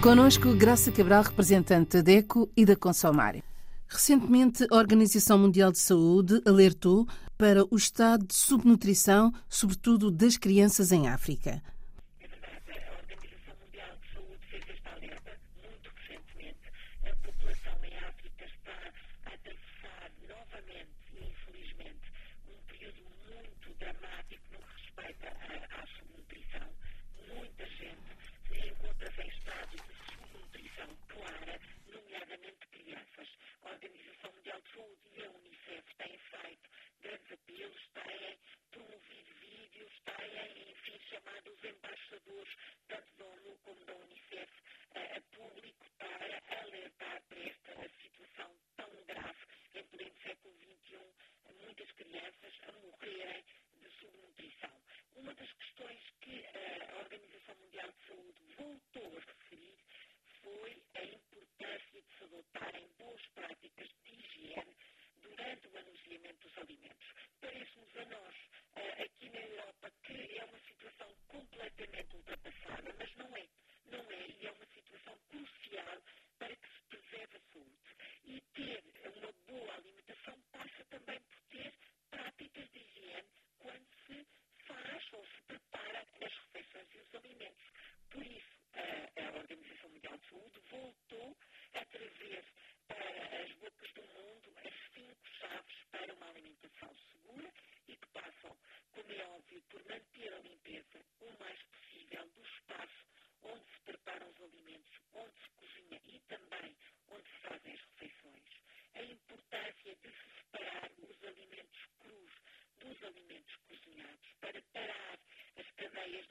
Conosco, Graça Cabral, representante da DECO e da Consomare. Recentemente, a Organização Mundial de Saúde alertou para o estado de subnutrição, sobretudo das crianças em África.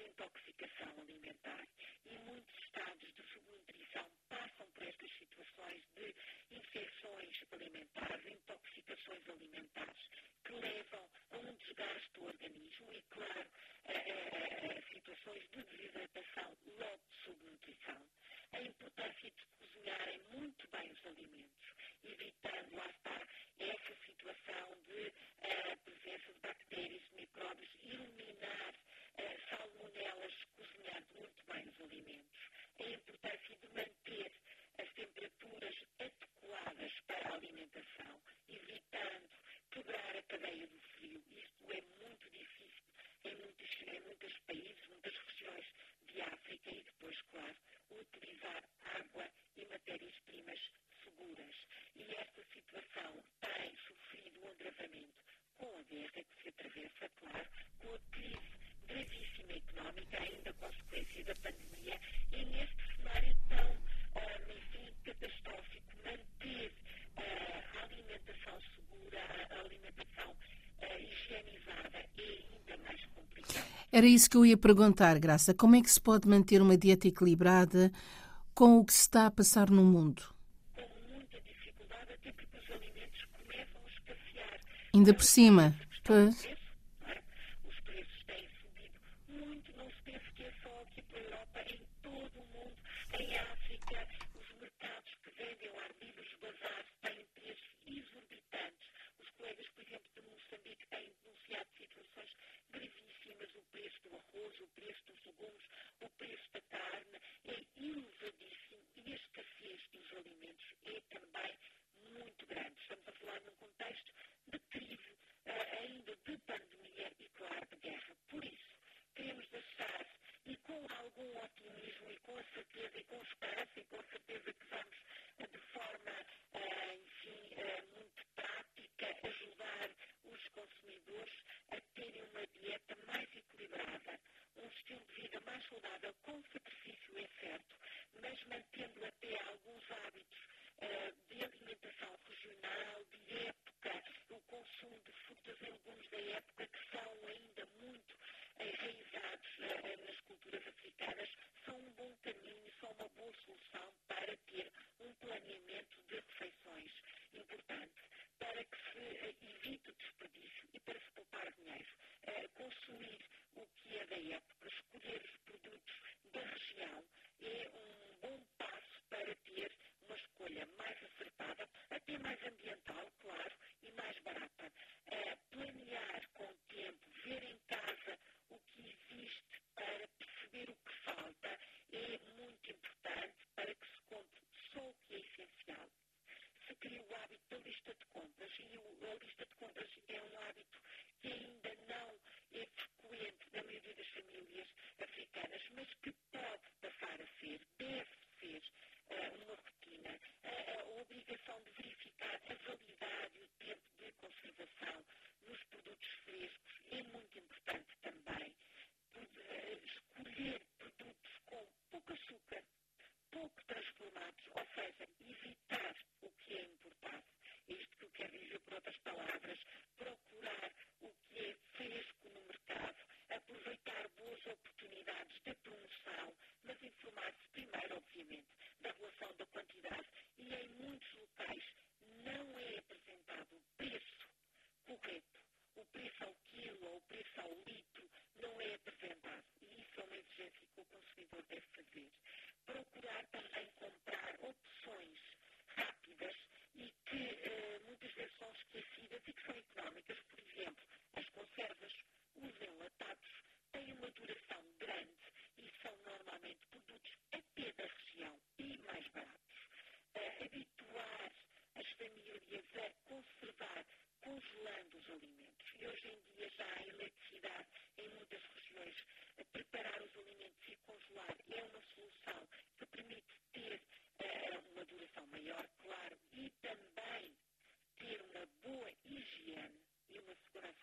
intoxicação alimentar e muitos estados de subnutrição passam por estas situações de infecções alimentares, intoxicações alimentares, que levam a um desgaste do organismo e, claro, a, a, a situações de desidratação Era isso que eu ia perguntar, Graça. Como é que se pode manter uma dieta equilibrada com o que se está a passar no mundo? Ainda por cima. Pois.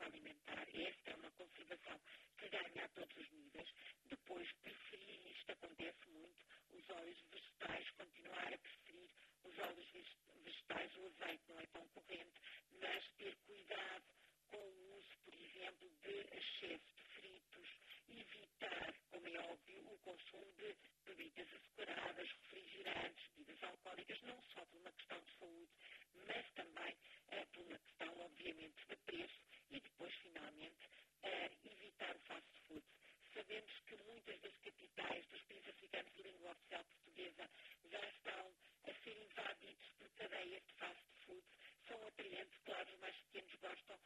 alimentar él. claros mais pequenos gostam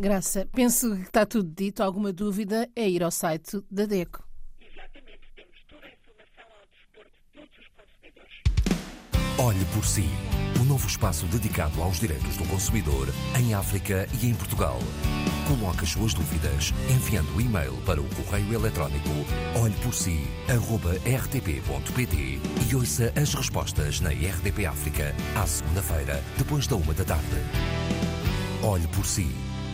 Graça, penso que está tudo dito. Alguma dúvida é ir ao site da DECO. Exatamente. Olhe por si. O um novo espaço dedicado aos direitos do consumidor em África e em Portugal. Coloque as suas dúvidas enviando o e-mail para o correio eletrónico olheporsi.rtp.pt e ouça as respostas na RDP África à segunda-feira, depois da uma da tarde. Olhe por si